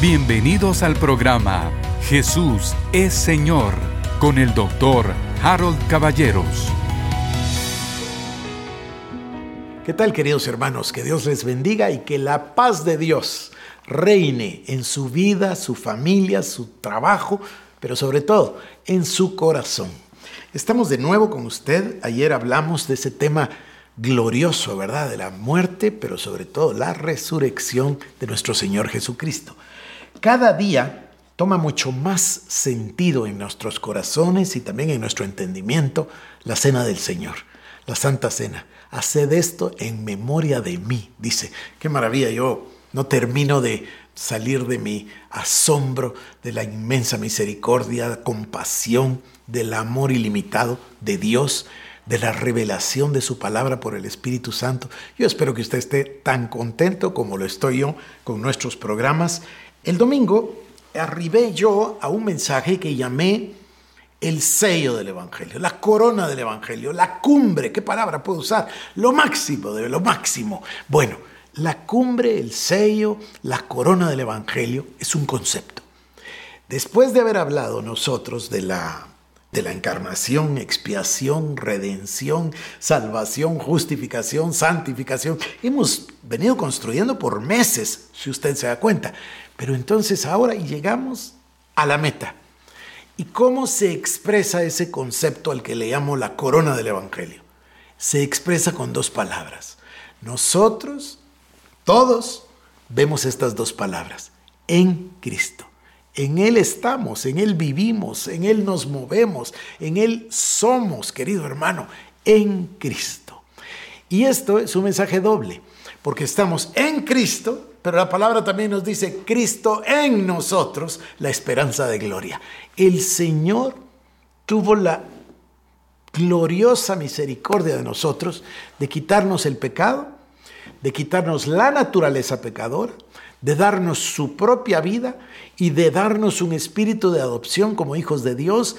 Bienvenidos al programa Jesús es Señor con el doctor Harold Caballeros. ¿Qué tal queridos hermanos? Que Dios les bendiga y que la paz de Dios reine en su vida, su familia, su trabajo, pero sobre todo en su corazón. Estamos de nuevo con usted. Ayer hablamos de ese tema glorioso, ¿verdad? De la muerte, pero sobre todo la resurrección de nuestro Señor Jesucristo. Cada día toma mucho más sentido en nuestros corazones y también en nuestro entendimiento la cena del Señor, la Santa Cena. Haced esto en memoria de mí, dice. Qué maravilla, yo no termino de salir de mi asombro de la inmensa misericordia, compasión, del amor ilimitado de Dios, de la revelación de su palabra por el Espíritu Santo. Yo espero que usted esté tan contento como lo estoy yo con nuestros programas el domingo arribé yo a un mensaje que llamé el sello del Evangelio, la corona del Evangelio, la cumbre, ¿qué palabra puedo usar? Lo máximo de lo máximo. Bueno, la cumbre, el sello, la corona del Evangelio es un concepto. Después de haber hablado nosotros de la, de la encarnación, expiación, redención, salvación, justificación, santificación, hemos venido construyendo por meses, si usted se da cuenta. Pero entonces ahora llegamos a la meta. ¿Y cómo se expresa ese concepto al que le llamo la corona del Evangelio? Se expresa con dos palabras. Nosotros, todos, vemos estas dos palabras. En Cristo. En Él estamos, en Él vivimos, en Él nos movemos, en Él somos, querido hermano, en Cristo. Y esto es un mensaje doble, porque estamos en Cristo, pero la palabra también nos dice, Cristo en nosotros, la esperanza de gloria. El Señor tuvo la gloriosa misericordia de nosotros de quitarnos el pecado, de quitarnos la naturaleza pecadora, de darnos su propia vida y de darnos un espíritu de adopción como hijos de Dios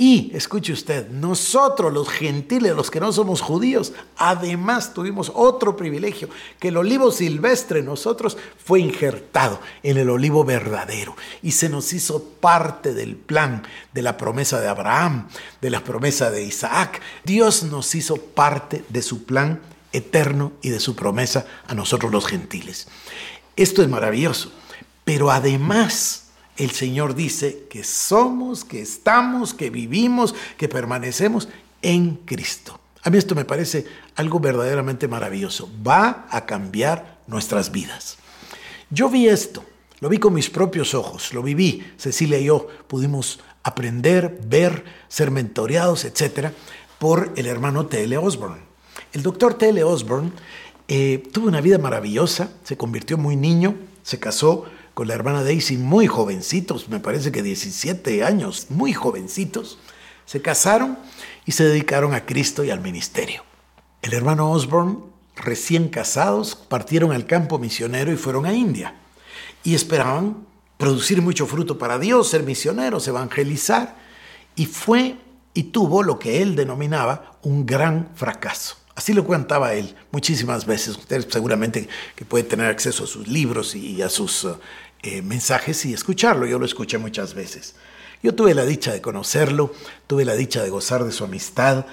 y, escuche usted, nosotros los gentiles, los que no somos judíos, además tuvimos otro privilegio, que el olivo silvestre nosotros fue injertado en el olivo verdadero y se nos hizo parte del plan de la promesa de Abraham, de la promesa de Isaac. Dios nos hizo parte de su plan eterno y de su promesa a nosotros los gentiles. Esto es maravilloso, pero además el Señor dice que somos, que estamos, que vivimos, que permanecemos en Cristo. A mí esto me parece algo verdaderamente maravilloso. Va a cambiar nuestras vidas. Yo vi esto, lo vi con mis propios ojos, lo viví. Cecilia y yo pudimos aprender, ver, ser mentoreados, etc., por el hermano T.L. Osborne. El doctor T.L. Osborne eh, tuvo una vida maravillosa, se convirtió muy niño, se casó con la hermana Daisy muy jovencitos, me parece que 17 años, muy jovencitos, se casaron y se dedicaron a Cristo y al ministerio. El hermano Osborne, recién casados, partieron al campo misionero y fueron a India. Y esperaban producir mucho fruto para Dios, ser misioneros, evangelizar. Y fue y tuvo lo que él denominaba un gran fracaso. Así lo contaba él muchísimas veces. Usted seguramente que puede tener acceso a sus libros y a sus eh, mensajes y escucharlo. Yo lo escuché muchas veces. Yo tuve la dicha de conocerlo, tuve la dicha de gozar de su amistad.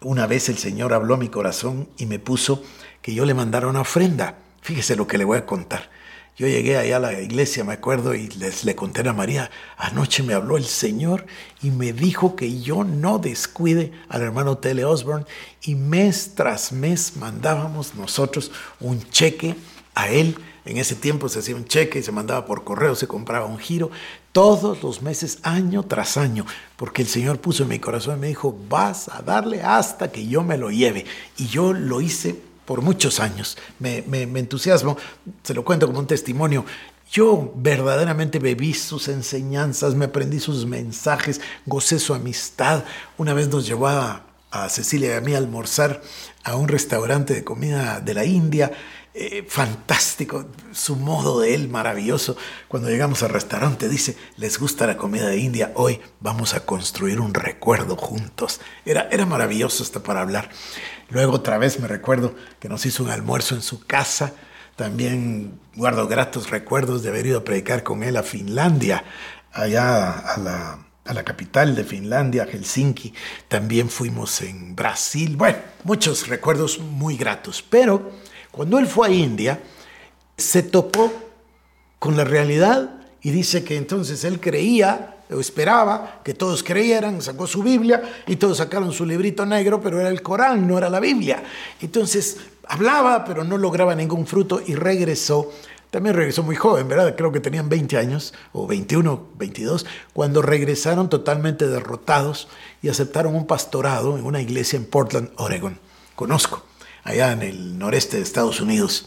Una vez el Señor habló a mi corazón y me puso que yo le mandara una ofrenda. Fíjese lo que le voy a contar. Yo llegué allá a la iglesia, me acuerdo, y les le conté a María, anoche me habló el Señor y me dijo que yo no descuide al hermano Tele Osborne y mes tras mes mandábamos nosotros un cheque a él. En ese tiempo se hacía un cheque y se mandaba por correo, se compraba un giro, todos los meses, año tras año, porque el Señor puso en mi corazón y me dijo, vas a darle hasta que yo me lo lleve. Y yo lo hice por muchos años. Me, me, entusiasmo, se lo cuento como un testimonio. Yo verdaderamente bebí sus enseñanzas, me aprendí sus mensajes, gocé su amistad. Una vez nos llevó a, Cecilia y a mí almorzar a un restaurante de comida de la India. Eh, fantástico, su modo de él maravilloso. Cuando llegamos al restaurante dice, les gusta la comida de India, hoy vamos a construir un recuerdo juntos. Era, era maravilloso hasta para hablar. Luego otra vez me recuerdo que nos hizo un almuerzo en su casa, También guardo gratos recuerdos de haber ido a predicar con él a Finlandia, allá a la, a la capital de Finlandia, Helsinki. También fuimos en Brasil. Bueno, muchos recuerdos muy gratos. Pero cuando él fue a India, se topó con la realidad y dice que entonces él creía o esperaba que todos creyeran, sacó su Biblia y todos sacaron su librito negro, pero era el Corán, no era la Biblia. Entonces hablaba, pero no lograba ningún fruto y regresó. También regresó muy joven, ¿verdad? Creo que tenían 20 años, o 21, 22, cuando regresaron totalmente derrotados y aceptaron un pastorado en una iglesia en Portland, Oregon. Conozco, allá en el noreste de Estados Unidos.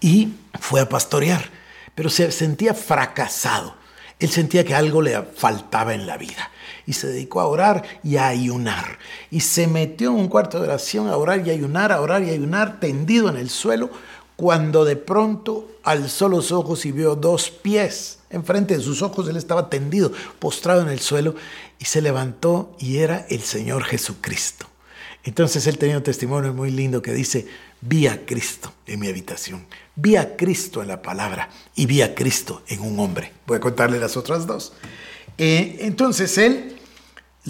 Y fue a pastorear, pero se sentía fracasado él sentía que algo le faltaba en la vida y se dedicó a orar y a ayunar. Y se metió en un cuarto de oración a orar y ayunar, a orar y ayunar, tendido en el suelo, cuando de pronto alzó los ojos y vio dos pies. Enfrente de sus ojos él estaba tendido, postrado en el suelo, y se levantó y era el Señor Jesucristo. Entonces él tenía un testimonio muy lindo que dice, vi a Cristo en mi habitación, vi a Cristo en la palabra y vi a Cristo en un hombre. Voy a contarle las otras dos. Eh, entonces él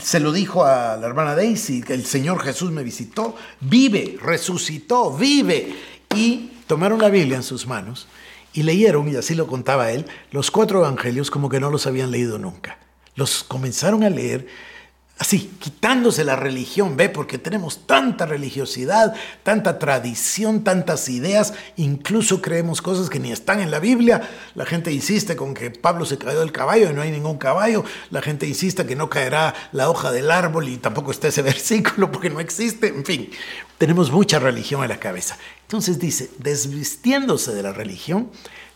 se lo dijo a la hermana Daisy, que el Señor Jesús me visitó, vive, resucitó, vive. Y tomaron la Biblia en sus manos y leyeron, y así lo contaba él, los cuatro evangelios como que no los habían leído nunca. Los comenzaron a leer así, quitándose la religión, ¿ve? Porque tenemos tanta religiosidad, tanta tradición, tantas ideas, incluso creemos cosas que ni están en la Biblia. La gente insiste con que Pablo se cayó del caballo y no hay ningún caballo. La gente insiste que no caerá la hoja del árbol y tampoco está ese versículo porque no existe. En fin, tenemos mucha religión en la cabeza. Entonces dice, desvistiéndose de la religión,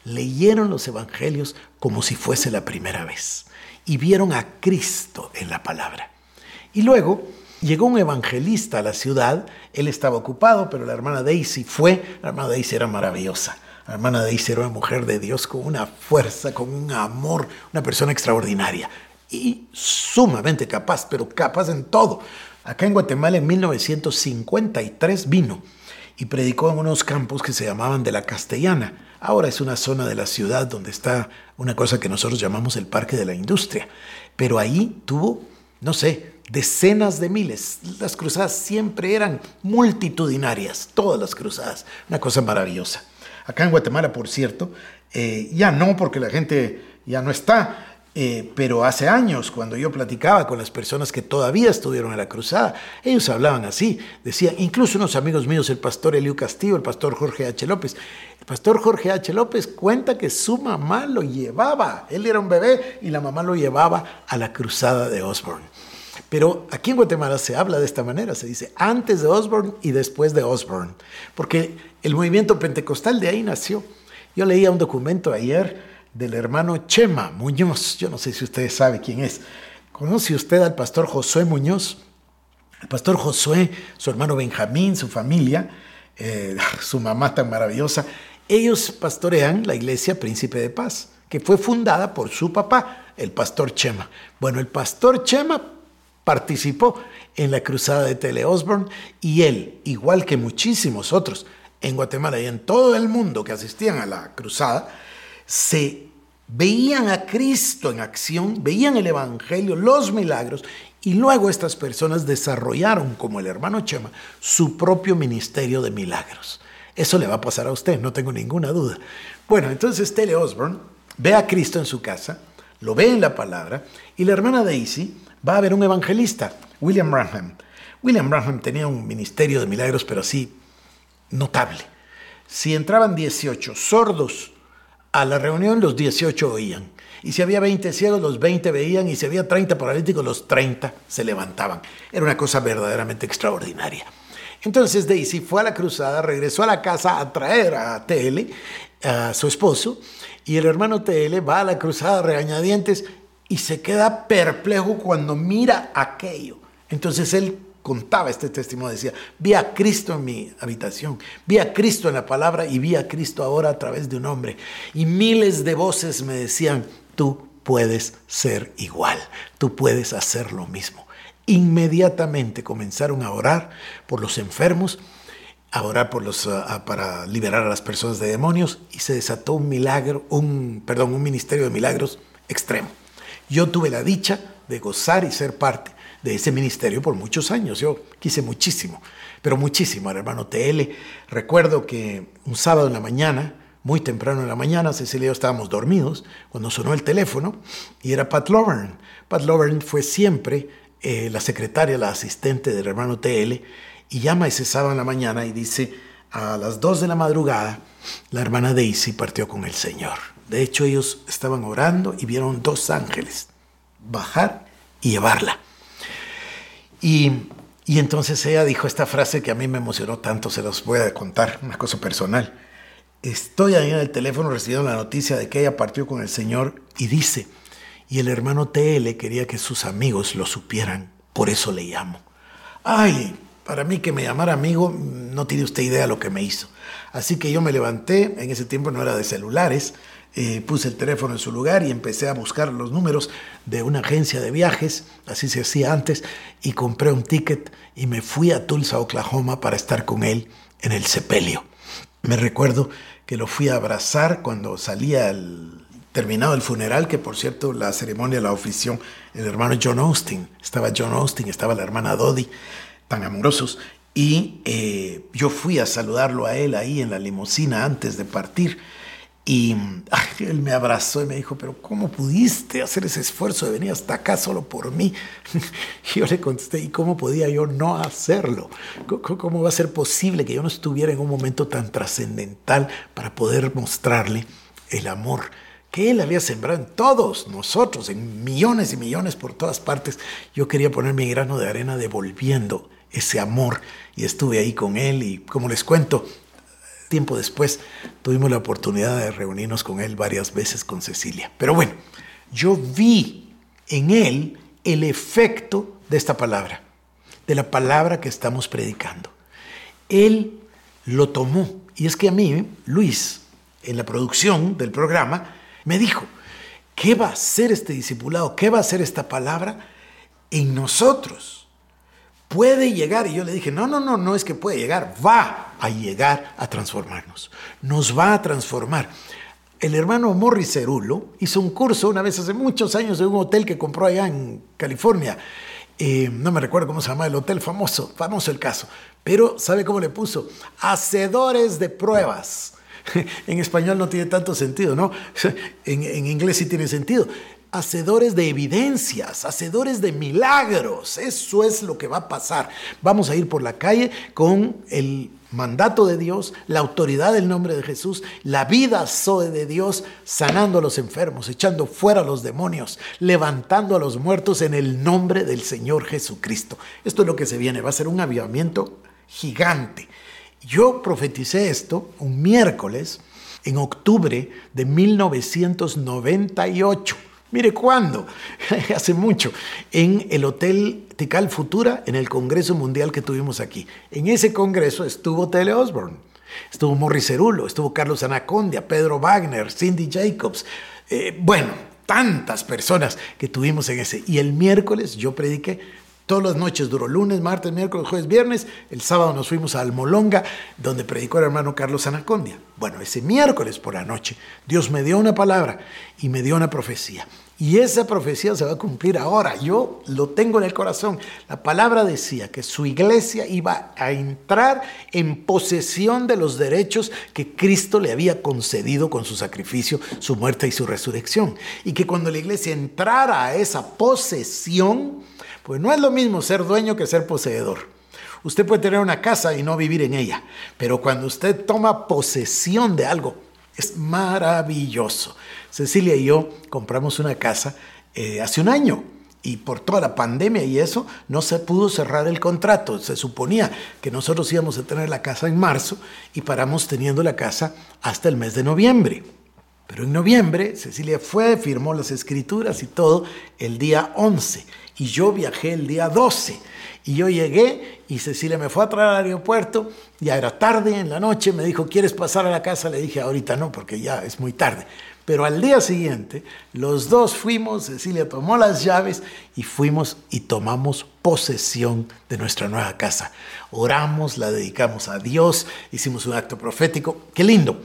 leyeron los evangelios como si fuese la primera vez y vieron a Cristo en la palabra. Y luego llegó un evangelista a la ciudad, él estaba ocupado, pero la hermana Daisy fue, la hermana Daisy era maravillosa. La hermana Daisy era una mujer de Dios con una fuerza, con un amor, una persona extraordinaria y sumamente capaz, pero capaz en todo. Acá en Guatemala en 1953 vino y predicó en unos campos que se llamaban de la Castellana. Ahora es una zona de la ciudad donde está una cosa que nosotros llamamos el Parque de la Industria. Pero ahí tuvo, no sé, decenas de miles. Las cruzadas siempre eran multitudinarias, todas las cruzadas, una cosa maravillosa. Acá en Guatemala, por cierto, eh, ya no, porque la gente ya no está, eh, pero hace años, cuando yo platicaba con las personas que todavía estuvieron en la cruzada, ellos hablaban así, decían, incluso unos amigos míos, el pastor Eliu Castillo, el pastor Jorge H. López, el pastor Jorge H. López cuenta que su mamá lo llevaba, él era un bebé y la mamá lo llevaba a la cruzada de Osborne. Pero aquí en Guatemala se habla de esta manera, se dice antes de Osborne y después de Osborne, porque el movimiento pentecostal de ahí nació. Yo leía un documento ayer del hermano Chema Muñoz, yo no sé si usted sabe quién es. ¿Conoce usted al pastor Josué Muñoz? El pastor Josué, su hermano Benjamín, su familia, eh, su mamá tan maravillosa, ellos pastorean la iglesia Príncipe de Paz, que fue fundada por su papá, el pastor Chema. Bueno, el pastor Chema participó en la cruzada de Tele Osborne y él, igual que muchísimos otros en Guatemala y en todo el mundo que asistían a la cruzada, se veían a Cristo en acción, veían el Evangelio, los milagros, y luego estas personas desarrollaron, como el hermano Chema, su propio ministerio de milagros. Eso le va a pasar a usted, no tengo ninguna duda. Bueno, entonces Tele Osborne ve a Cristo en su casa, lo ve en la palabra, y la hermana Daisy va a haber un evangelista, William Branham. William Branham tenía un ministerio de milagros, pero así notable. Si entraban 18 sordos a la reunión, los 18 oían. Y si había 20 ciegos, los 20 veían. Y si había 30 paralíticos, los 30 se levantaban. Era una cosa verdaderamente extraordinaria. Entonces Daisy fue a la cruzada, regresó a la casa a traer a TL, a su esposo, y el hermano TL va a la cruzada regañadientes y se queda perplejo cuando mira aquello. Entonces él contaba este testimonio, decía, vi a Cristo en mi habitación, vi a Cristo en la palabra y vi a Cristo ahora a través de un hombre. Y miles de voces me decían, tú puedes ser igual, tú puedes hacer lo mismo. Inmediatamente comenzaron a orar por los enfermos a orar por los, para liberar a las personas de demonios y se desató un milagro, un, perdón, un ministerio de milagros extremo. Yo tuve la dicha de gozar y ser parte de ese ministerio por muchos años. Yo quise muchísimo, pero muchísimo al hermano TL. Recuerdo que un sábado en la mañana, muy temprano en la mañana, Cecilia y yo estábamos dormidos cuando sonó el teléfono y era Pat Lovern. Pat Lovern fue siempre eh, la secretaria, la asistente del hermano TL y llama ese sábado en la mañana y dice, a las 2 de la madrugada, la hermana Daisy partió con el Señor. De hecho, ellos estaban orando y vieron dos ángeles bajar y llevarla. Y, y entonces ella dijo esta frase que a mí me emocionó tanto, se los voy a contar, una cosa personal. Estoy ahí en el teléfono recibiendo la noticia de que ella partió con el Señor y dice, y el hermano TL quería que sus amigos lo supieran, por eso le llamo. Ay, para mí que me llamara amigo, no tiene usted idea lo que me hizo. Así que yo me levanté, en ese tiempo no era de celulares, eh, puse el teléfono en su lugar y empecé a buscar los números de una agencia de viajes, así se hacía antes, y compré un ticket y me fui a Tulsa, Oklahoma, para estar con él en el sepelio. Me recuerdo que lo fui a abrazar cuando salía el, terminado el funeral, que por cierto la ceremonia la ofició el hermano John Austin. Estaba John Austin, estaba la hermana Dodie tan amorosos. Y eh, yo fui a saludarlo a él ahí en la limusina antes de partir. Y él me abrazó y me dijo, pero ¿cómo pudiste hacer ese esfuerzo de venir hasta acá solo por mí? Y yo le contesté, ¿y cómo podía yo no hacerlo? ¿Cómo va a ser posible que yo no estuviera en un momento tan trascendental para poder mostrarle el amor que Él había sembrado en todos nosotros, en millones y millones por todas partes? Yo quería poner mi grano de arena devolviendo ese amor y estuve ahí con él y como les cuento, tiempo después tuvimos la oportunidad de reunirnos con él varias veces con Cecilia. Pero bueno, yo vi en él el efecto de esta palabra, de la palabra que estamos predicando. Él lo tomó y es que a mí, Luis, en la producción del programa, me dijo, ¿qué va a hacer este discipulado? ¿Qué va a hacer esta palabra en nosotros? puede llegar. Y yo le dije, no, no, no, no es que puede llegar, va a llegar a transformarnos. Nos va a transformar. El hermano Morris Cerulo hizo un curso una vez hace muchos años en un hotel que compró allá en California. Eh, no me recuerdo cómo se llama el hotel, famoso, famoso el caso. Pero, ¿sabe cómo le puso? Hacedores de pruebas. En español no tiene tanto sentido, ¿no? En, en inglés sí tiene sentido hacedores de evidencias, hacedores de milagros. Eso es lo que va a pasar. Vamos a ir por la calle con el mandato de Dios, la autoridad del nombre de Jesús, la vida soe de Dios, sanando a los enfermos, echando fuera a los demonios, levantando a los muertos en el nombre del Señor Jesucristo. Esto es lo que se viene, va a ser un avivamiento gigante. Yo profeticé esto un miércoles en octubre de 1998 Mire cuándo, hace mucho, en el Hotel Tical Futura, en el Congreso Mundial que tuvimos aquí. En ese congreso estuvo Tele Osborne, estuvo Morris Cerulo, estuvo Carlos Anacondia, Pedro Wagner, Cindy Jacobs, eh, bueno, tantas personas que tuvimos en ese. Y el miércoles yo prediqué Todas las noches duró lunes, martes, miércoles, jueves, viernes. El sábado nos fuimos a Almolonga, donde predicó el hermano Carlos Anacondia. Bueno, ese miércoles por la noche, Dios me dio una palabra y me dio una profecía. Y esa profecía se va a cumplir ahora. Yo lo tengo en el corazón. La palabra decía que su iglesia iba a entrar en posesión de los derechos que Cristo le había concedido con su sacrificio, su muerte y su resurrección. Y que cuando la iglesia entrara a esa posesión, pues no es lo mismo ser dueño que ser poseedor. Usted puede tener una casa y no vivir en ella, pero cuando usted toma posesión de algo, es maravilloso. Cecilia y yo compramos una casa eh, hace un año y por toda la pandemia y eso no se pudo cerrar el contrato. Se suponía que nosotros íbamos a tener la casa en marzo y paramos teniendo la casa hasta el mes de noviembre. Pero en noviembre Cecilia fue, firmó las escrituras y todo el día 11 y yo viajé el día 12. Y yo llegué y Cecilia me fue a traer al aeropuerto, ya era tarde en la noche, me dijo, ¿quieres pasar a la casa? Le dije, ahorita no, porque ya es muy tarde. Pero al día siguiente, los dos fuimos, Cecilia tomó las llaves y fuimos y tomamos posesión de nuestra nueva casa. Oramos, la dedicamos a Dios, hicimos un acto profético, qué lindo.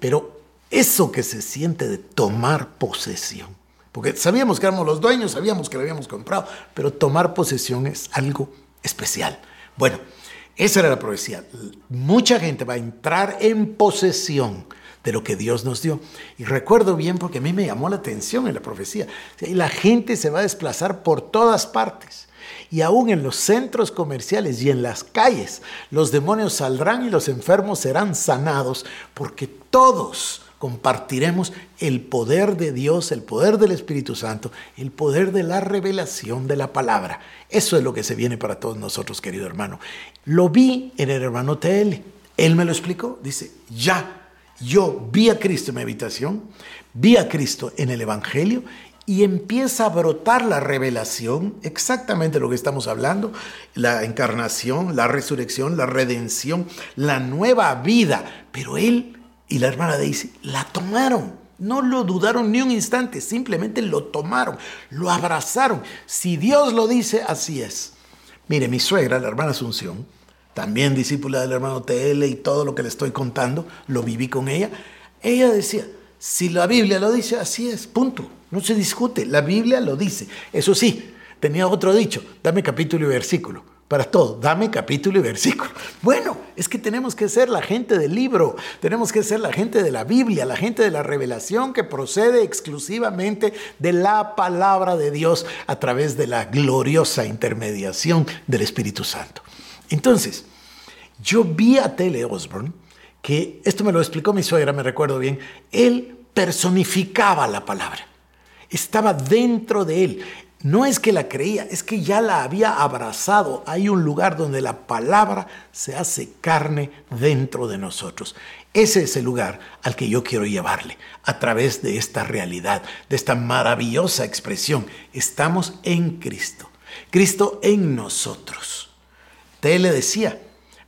Pero eso que se siente de tomar posesión, porque sabíamos que éramos los dueños, sabíamos que lo habíamos comprado, pero tomar posesión es algo especial. Bueno, esa era la profecía. Mucha gente va a entrar en posesión de lo que Dios nos dio. Y recuerdo bien porque a mí me llamó la atención en la profecía. Y la gente se va a desplazar por todas partes. Y aún en los centros comerciales y en las calles, los demonios saldrán y los enfermos serán sanados, porque todos compartiremos el poder de Dios, el poder del Espíritu Santo, el poder de la revelación de la palabra. Eso es lo que se viene para todos nosotros, querido hermano. Lo vi en el hermano TL. Él me lo explicó. Dice, ya yo vi a Cristo en mi habitación, vi a Cristo en el Evangelio y empieza a brotar la revelación, exactamente lo que estamos hablando, la encarnación, la resurrección, la redención, la nueva vida. Pero él y la hermana Daisy la tomaron. No lo dudaron ni un instante, simplemente lo tomaron, lo abrazaron. Si Dios lo dice, así es. Mire, mi suegra, la hermana Asunción, también discípula del hermano TL y todo lo que le estoy contando, lo viví con ella. Ella decía, si la Biblia lo dice, así es, punto. No se discute, la Biblia lo dice. Eso sí, tenía otro dicho, dame capítulo y versículo. Para todo, dame capítulo y versículo. Bueno, es que tenemos que ser la gente del libro, tenemos que ser la gente de la Biblia, la gente de la revelación que procede exclusivamente de la palabra de Dios a través de la gloriosa intermediación del Espíritu Santo. Entonces, yo vi a Tele Osborne, que esto me lo explicó mi suegra, me recuerdo bien, él personificaba la palabra, estaba dentro de él. No es que la creía, es que ya la había abrazado. Hay un lugar donde la palabra se hace carne dentro de nosotros. Ese es el lugar al que yo quiero llevarle a través de esta realidad, de esta maravillosa expresión. Estamos en Cristo, Cristo en nosotros. Te le decía,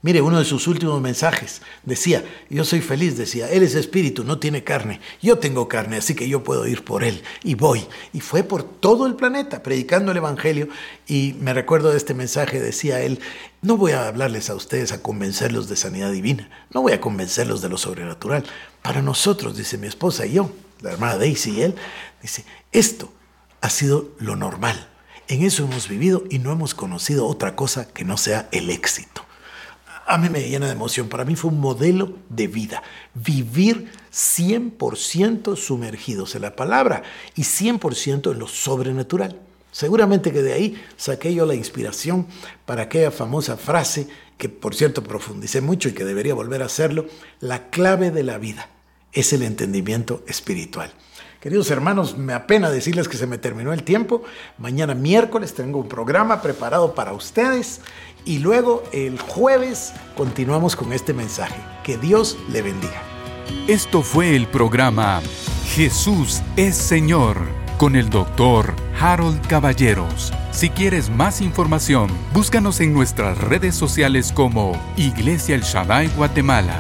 Mire, uno de sus últimos mensajes decía, yo soy feliz, decía, Él es espíritu, no tiene carne, yo tengo carne, así que yo puedo ir por Él y voy. Y fue por todo el planeta predicando el Evangelio y me recuerdo de este mensaje, decía él, no voy a hablarles a ustedes a convencerlos de sanidad divina, no voy a convencerlos de lo sobrenatural. Para nosotros, dice mi esposa y yo, la hermana Daisy y él, dice, esto ha sido lo normal. En eso hemos vivido y no hemos conocido otra cosa que no sea el éxito a mí me llena de emoción. Para mí fue un modelo de vida. Vivir 100% sumergidos en la palabra y 100% en lo sobrenatural. Seguramente que de ahí saqué yo la inspiración para aquella famosa frase que por cierto profundicé mucho y que debería volver a hacerlo, la clave de la vida es el entendimiento espiritual. Queridos hermanos, me apena decirles que se me terminó el tiempo. Mañana miércoles tengo un programa preparado para ustedes y luego el jueves continuamos con este mensaje. Que Dios le bendiga. Esto fue el programa Jesús es Señor con el doctor Harold Caballeros. Si quieres más información, búscanos en nuestras redes sociales como Iglesia El Shaddai Guatemala